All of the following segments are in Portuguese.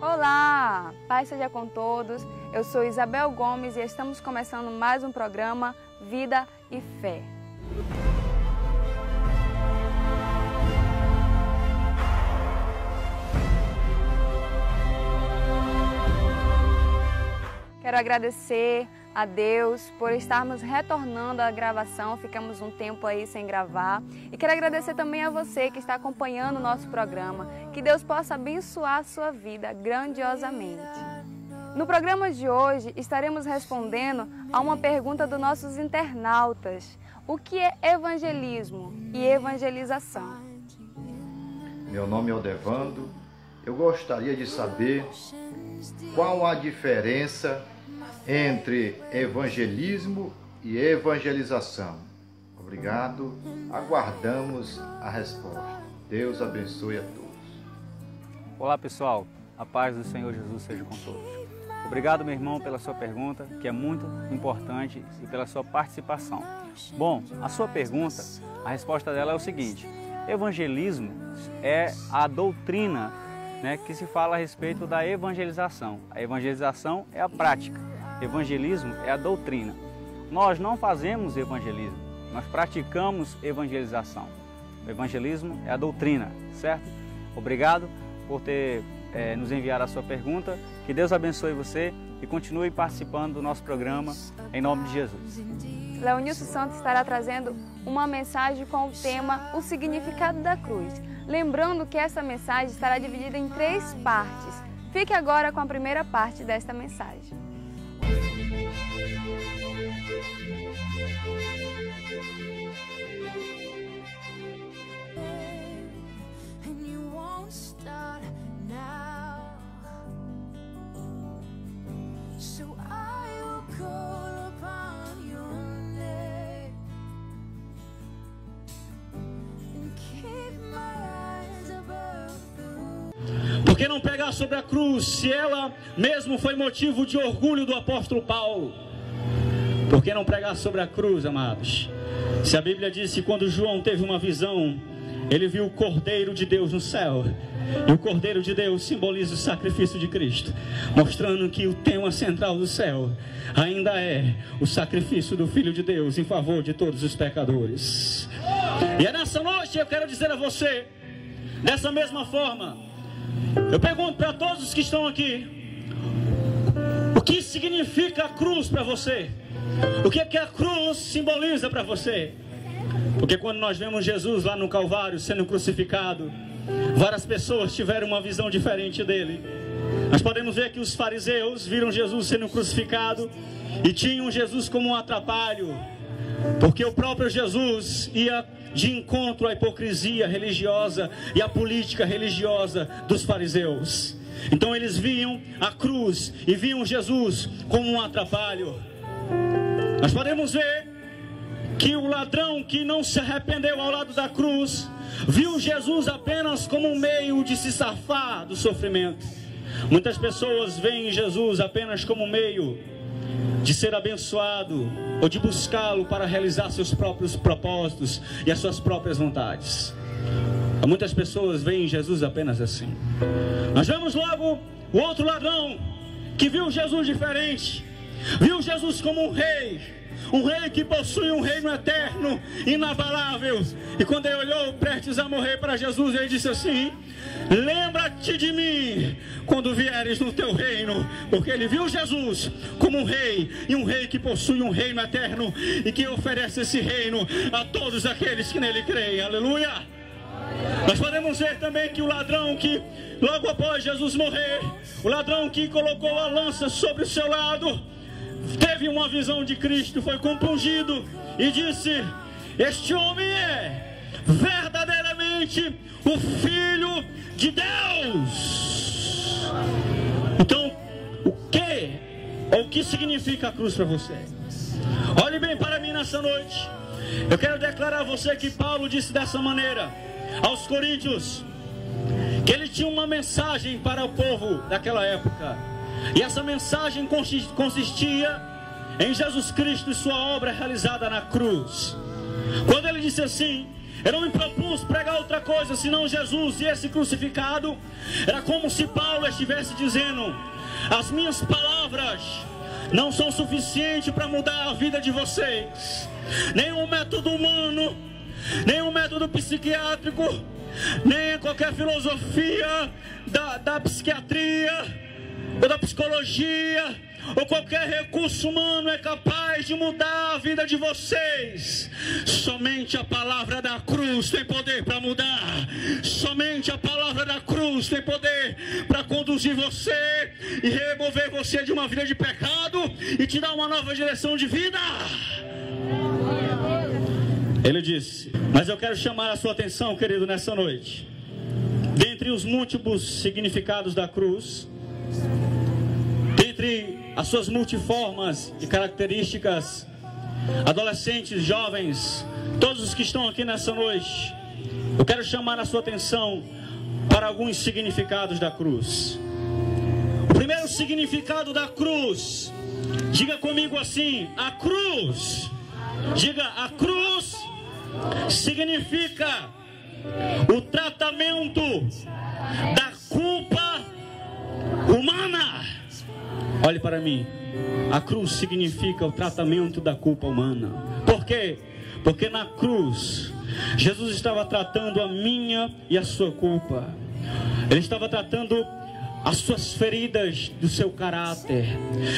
Olá, paz seja com todos. Eu sou Isabel Gomes e estamos começando mais um programa Vida e Fé. Quero agradecer a Deus por estarmos retornando à gravação. Ficamos um tempo aí sem gravar. E quero agradecer também a você que está acompanhando o nosso programa. Que Deus possa abençoar a sua vida grandiosamente. No programa de hoje estaremos respondendo a uma pergunta dos nossos internautas: o que é evangelismo e evangelização? Meu nome é Odevando. Eu gostaria de saber qual a diferença entre evangelismo e evangelização? Obrigado. Aguardamos a resposta. Deus abençoe a todos. Olá, pessoal. A paz do Senhor Jesus seja com todos. Obrigado, meu irmão, pela sua pergunta, que é muito importante, e pela sua participação. Bom, a sua pergunta, a resposta dela é o seguinte: evangelismo é a doutrina né, que se fala a respeito da evangelização. A evangelização é a prática. Evangelismo é a doutrina. Nós não fazemos evangelismo, nós praticamos evangelização. O evangelismo é a doutrina, certo? Obrigado por ter é, nos enviado a sua pergunta. Que Deus abençoe você e continue participando do nosso programa em nome de Jesus. Leonilson Santos estará trazendo uma mensagem com o tema O Significado da Cruz. Lembrando que essa mensagem estará dividida em três partes. Fique agora com a primeira parte desta mensagem. Por que não pegar sobre a cruz, se ela mesmo foi motivo de orgulho do apóstolo Paulo? Por que não pregar sobre a cruz, amados? Se a Bíblia diz que quando João teve uma visão, ele viu o Cordeiro de Deus no céu. E o Cordeiro de Deus simboliza o sacrifício de Cristo, mostrando que o tema central do céu ainda é o sacrifício do Filho de Deus em favor de todos os pecadores. E é nessa noite eu quero dizer a você, dessa mesma forma, eu pergunto para todos os que estão aqui: o que significa a cruz para você? O que, é que a cruz simboliza para você? Porque quando nós vemos Jesus lá no Calvário sendo crucificado, várias pessoas tiveram uma visão diferente dele. Nós podemos ver que os fariseus viram Jesus sendo crucificado e tinham Jesus como um atrapalho, porque o próprio Jesus ia de encontro à hipocrisia religiosa e à política religiosa dos fariseus. Então eles viam a cruz e viam Jesus como um atrapalho. Nós podemos ver que o ladrão que não se arrependeu ao lado da cruz viu Jesus apenas como um meio de se safar do sofrimento. Muitas pessoas veem Jesus apenas como um meio de ser abençoado ou de buscá-lo para realizar seus próprios propósitos e as suas próprias vontades. Muitas pessoas veem Jesus apenas assim. Nós vemos logo o outro ladrão que viu Jesus diferente, viu Jesus como um rei, um rei que possui um reino eterno, inabalável. E quando ele olhou prestes a morrer para Jesus, ele disse assim: Lembra-te de mim quando vieres no teu reino, porque ele viu Jesus como um rei e um rei que possui um reino eterno e que oferece esse reino a todos aqueles que nele creem. Aleluia! Nós podemos ver também que o ladrão que logo após Jesus morrer, o ladrão que colocou a lança sobre o seu lado, teve uma visão de Cristo, foi compungido e disse: Este homem é verdadeiramente o Filho de Deus. Então, o que ou o que significa a cruz para você? Olhe bem para mim nessa noite. Eu quero declarar a você que Paulo disse dessa maneira aos Coríntios que ele tinha uma mensagem para o povo daquela época. E essa mensagem consistia em Jesus Cristo e sua obra realizada na cruz. Quando ele disse assim: Eu não me propus pregar outra coisa senão Jesus e esse crucificado. Era como se Paulo estivesse dizendo: As minhas palavras não são suficientes para mudar a vida de vocês. Nenhum método humano, nenhum método psiquiátrico, nem qualquer filosofia da, da psiquiatria ou da psicologia ou qualquer recurso humano é capaz de mudar a vida de vocês. Somente a palavra da cruz tem poder para mudar. Somente a palavra da cruz tem poder para conduzir você e remover você de uma vida de pecado e te dar uma nova direção de vida. Ele disse: Mas eu quero chamar a sua atenção, querido, nessa noite. Dentre os múltiplos significados da cruz, as suas multiformas e características, adolescentes, jovens, todos os que estão aqui nessa noite, eu quero chamar a sua atenção para alguns significados da cruz. O primeiro significado da cruz, diga comigo assim: a cruz, diga a cruz significa o tratamento da culpa humana. Olhe para mim. A cruz significa o tratamento da culpa humana. Por quê? Porque na cruz, Jesus estava tratando a minha e a sua culpa. Ele estava tratando as suas feridas do seu caráter.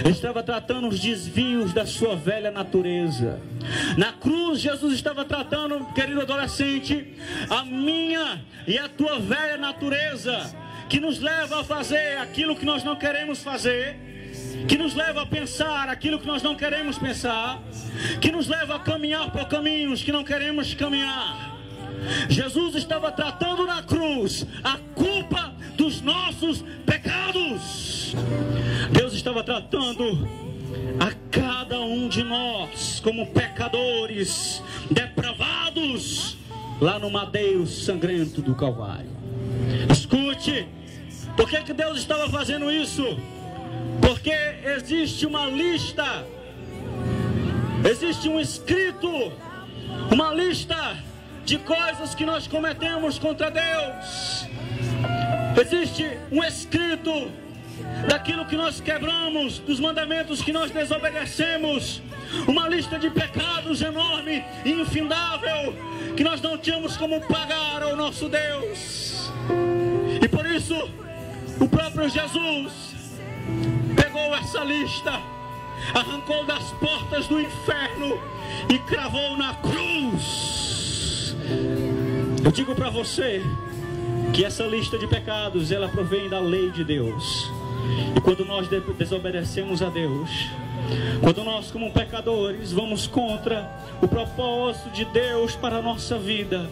Ele estava tratando os desvios da sua velha natureza. Na cruz, Jesus estava tratando, querido adolescente, a minha e a tua velha natureza, que nos leva a fazer aquilo que nós não queremos fazer que nos leva a pensar aquilo que nós não queremos pensar, que nos leva a caminhar por caminhos que não queremos caminhar. Jesus estava tratando na cruz a culpa dos nossos pecados. Deus estava tratando a cada um de nós como pecadores depravados lá no madeiro sangrento do Calvário. Escute, por que, que Deus estava fazendo isso? Porque existe uma lista, existe um escrito, uma lista de coisas que nós cometemos contra Deus. Existe um escrito daquilo que nós quebramos, dos mandamentos que nós desobedecemos, uma lista de pecados enorme e infindável que nós não tínhamos como pagar ao nosso Deus. E por isso, o próprio Jesus pegou essa lista, arrancou das portas do inferno e cravou na cruz. Eu digo para você que essa lista de pecados ela provém da lei de Deus. E quando nós desobedecemos a Deus, quando nós, como pecadores, vamos contra o propósito de Deus para a nossa vida,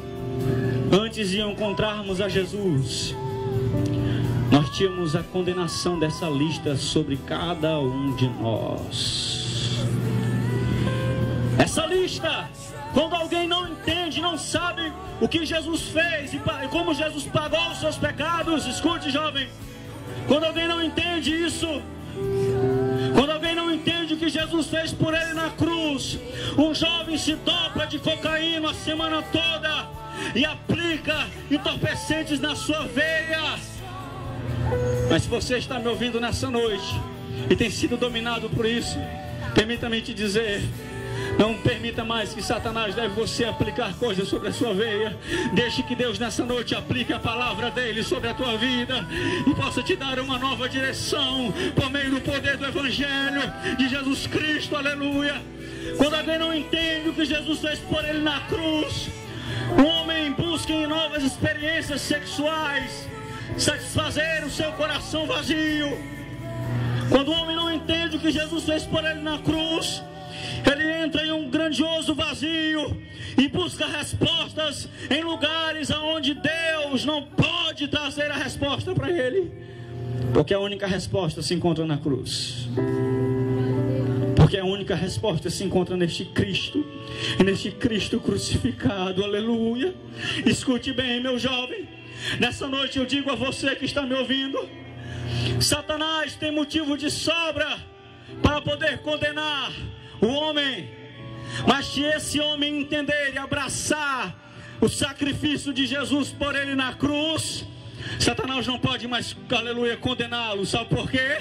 antes de encontrarmos a Jesus, nós tínhamos a condenação dessa lista sobre cada um de nós. Essa lista, quando alguém não entende, não sabe o que Jesus fez e como Jesus pagou os seus pecados, escute, jovem. Quando alguém não entende isso, quando alguém não entende o que Jesus fez por ele na cruz, um jovem se dobra de cocaína a semana toda e aplica entorpecentes na sua veia mas se você está me ouvindo nessa noite e tem sido dominado por isso, permita-me te dizer. Não permita mais que Satanás deve você aplicar coisas sobre a sua veia. Deixe que Deus nessa noite aplique a palavra dele sobre a tua vida e possa te dar uma nova direção por meio do poder do Evangelho de Jesus Cristo. Aleluia. Quando alguém não entende o que Jesus fez por ele na cruz, o homem busca em novas experiências sexuais satisfazer o seu coração vazio. Quando o homem não entende o que Jesus fez por ele na cruz, ele entra em um grandioso vazio e busca respostas em lugares aonde Deus não pode trazer a resposta para ele, porque a única resposta se encontra na cruz. Porque a única resposta se encontra neste Cristo, neste Cristo crucificado, aleluia. Escute bem, meu jovem. Nessa noite eu digo a você que está me ouvindo: Satanás tem motivo de sobra para poder condenar o homem, mas se esse homem entender e abraçar o sacrifício de Jesus por ele na cruz, Satanás não pode mais, aleluia, condená-lo. Sabe por quê?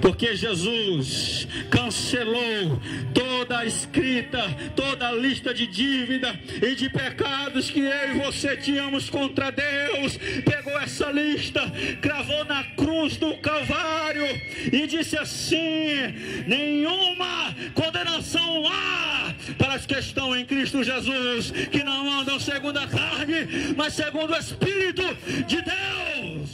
Porque Jesus cancelou toda a escrita, toda a lista de dívida e de pecados que eu e você tínhamos contra Deus. Pegou essa lista, cravou na cruz do Calvário e disse assim: nenhuma condenação há para as que estão em Cristo Jesus, que não andam segundo a carne, mas segundo o Espírito de Deus.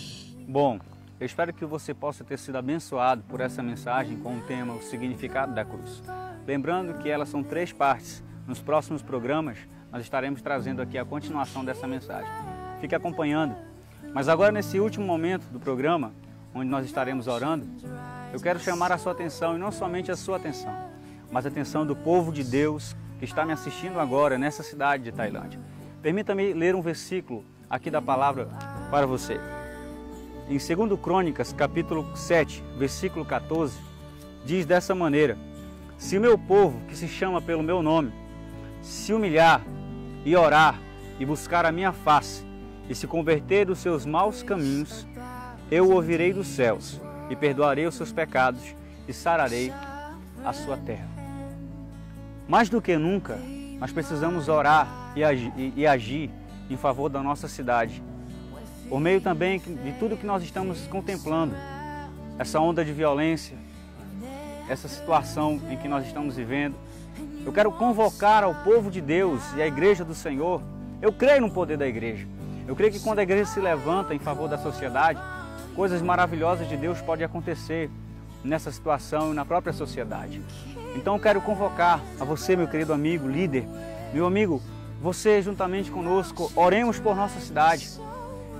Bom, eu espero que você possa ter sido abençoado por essa mensagem com o tema O Significado da Cruz. Lembrando que elas são três partes. Nos próximos programas, nós estaremos trazendo aqui a continuação dessa mensagem. Fique acompanhando. Mas agora, nesse último momento do programa, onde nós estaremos orando, eu quero chamar a sua atenção, e não somente a sua atenção, mas a atenção do povo de Deus que está me assistindo agora nessa cidade de Tailândia. Permita-me ler um versículo aqui da palavra para você. Em 2 Crônicas, capítulo 7, versículo 14, diz dessa maneira: Se o meu povo, que se chama pelo meu nome, se humilhar e orar e buscar a minha face e se converter dos seus maus caminhos, eu o ouvirei dos céus e perdoarei os seus pecados e sararei a sua terra. Mais do que nunca, nós precisamos orar e agir, e agir em favor da nossa cidade por meio também de tudo que nós estamos contemplando, essa onda de violência, essa situação em que nós estamos vivendo. Eu quero convocar ao povo de Deus e à igreja do Senhor. Eu creio no poder da igreja. Eu creio que quando a igreja se levanta em favor da sociedade, coisas maravilhosas de Deus podem acontecer nessa situação e na própria sociedade. Então eu quero convocar a você, meu querido amigo, líder, meu amigo, você juntamente conosco, oremos por nossa cidade.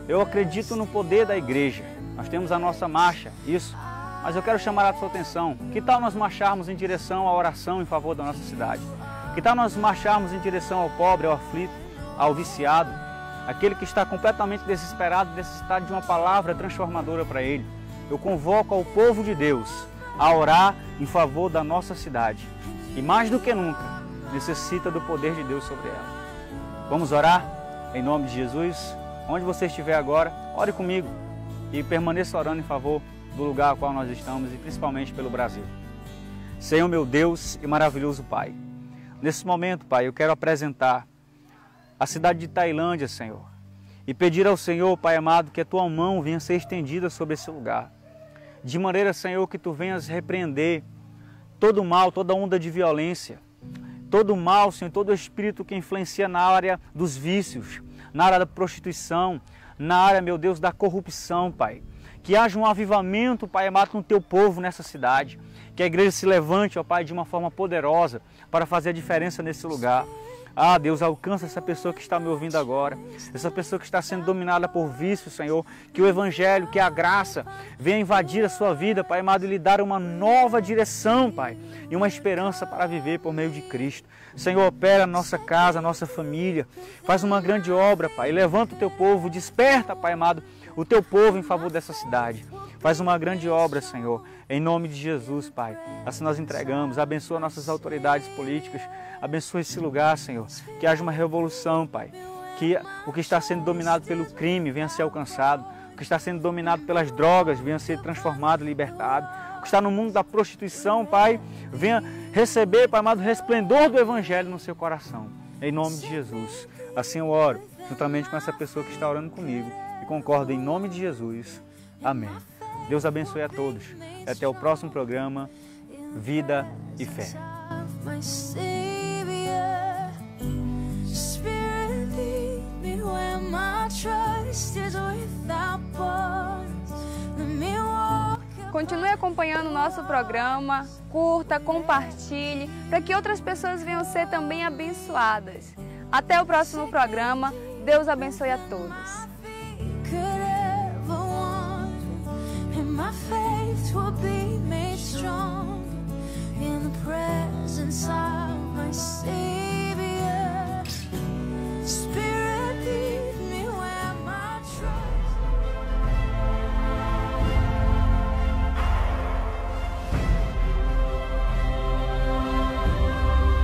Eu acredito no poder da igreja. Nós temos a nossa marcha, isso. Mas eu quero chamar a sua atenção. Que tal nós marcharmos em direção à oração em favor da nossa cidade? Que tal nós marcharmos em direção ao pobre, ao aflito, ao viciado, aquele que está completamente desesperado, necessitado de uma palavra transformadora para ele? Eu convoco ao povo de Deus a orar em favor da nossa cidade. E mais do que nunca, necessita do poder de Deus sobre ela. Vamos orar? Em nome de Jesus. Onde você estiver agora, ore comigo e permaneça orando em favor do lugar ao qual nós estamos e principalmente pelo Brasil. Senhor meu Deus e maravilhoso Pai, nesse momento, Pai, eu quero apresentar a cidade de Tailândia, Senhor, e pedir ao Senhor, Pai amado, que a tua mão venha ser estendida sobre esse lugar, de maneira, Senhor, que tu venhas repreender todo o mal, toda onda de violência, todo o mal, Senhor, todo o espírito que influencia na área dos vícios, na área da prostituição, na área, meu Deus, da corrupção, Pai. Que haja um avivamento, Pai amado, no teu povo nessa cidade. Que a igreja se levante, ó Pai, de uma forma poderosa para fazer a diferença nesse lugar. Ah, Deus, alcança essa pessoa que está me ouvindo agora, essa pessoa que está sendo dominada por vício, Senhor. Que o Evangelho, que a graça venha invadir a sua vida, Pai amado, e lhe dar uma nova direção, Pai, e uma esperança para viver por meio de Cristo. Senhor, opera a nossa casa, a nossa família, faz uma grande obra, Pai. Levanta o teu povo, desperta, Pai amado, o teu povo em favor dessa cidade. Faz uma grande obra, Senhor, em nome de Jesus, Pai. Assim nós entregamos. Abençoa nossas autoridades políticas. Abençoa esse lugar, Senhor. Que haja uma revolução, Pai. Que o que está sendo dominado pelo crime venha a ser alcançado. O que está sendo dominado pelas drogas venha a ser transformado, libertado. O que está no mundo da prostituição, Pai, venha receber, Pai amado, o resplendor do Evangelho no seu coração. Em nome de Jesus. Assim eu oro, juntamente com essa pessoa que está orando comigo. E concordo em nome de Jesus. Amém. Deus abençoe a todos. Até o próximo programa Vida e Fé. Continue acompanhando o nosso programa, curta, compartilhe, para que outras pessoas venham ser também abençoadas. Até o próximo programa. Deus abençoe a todos. I my.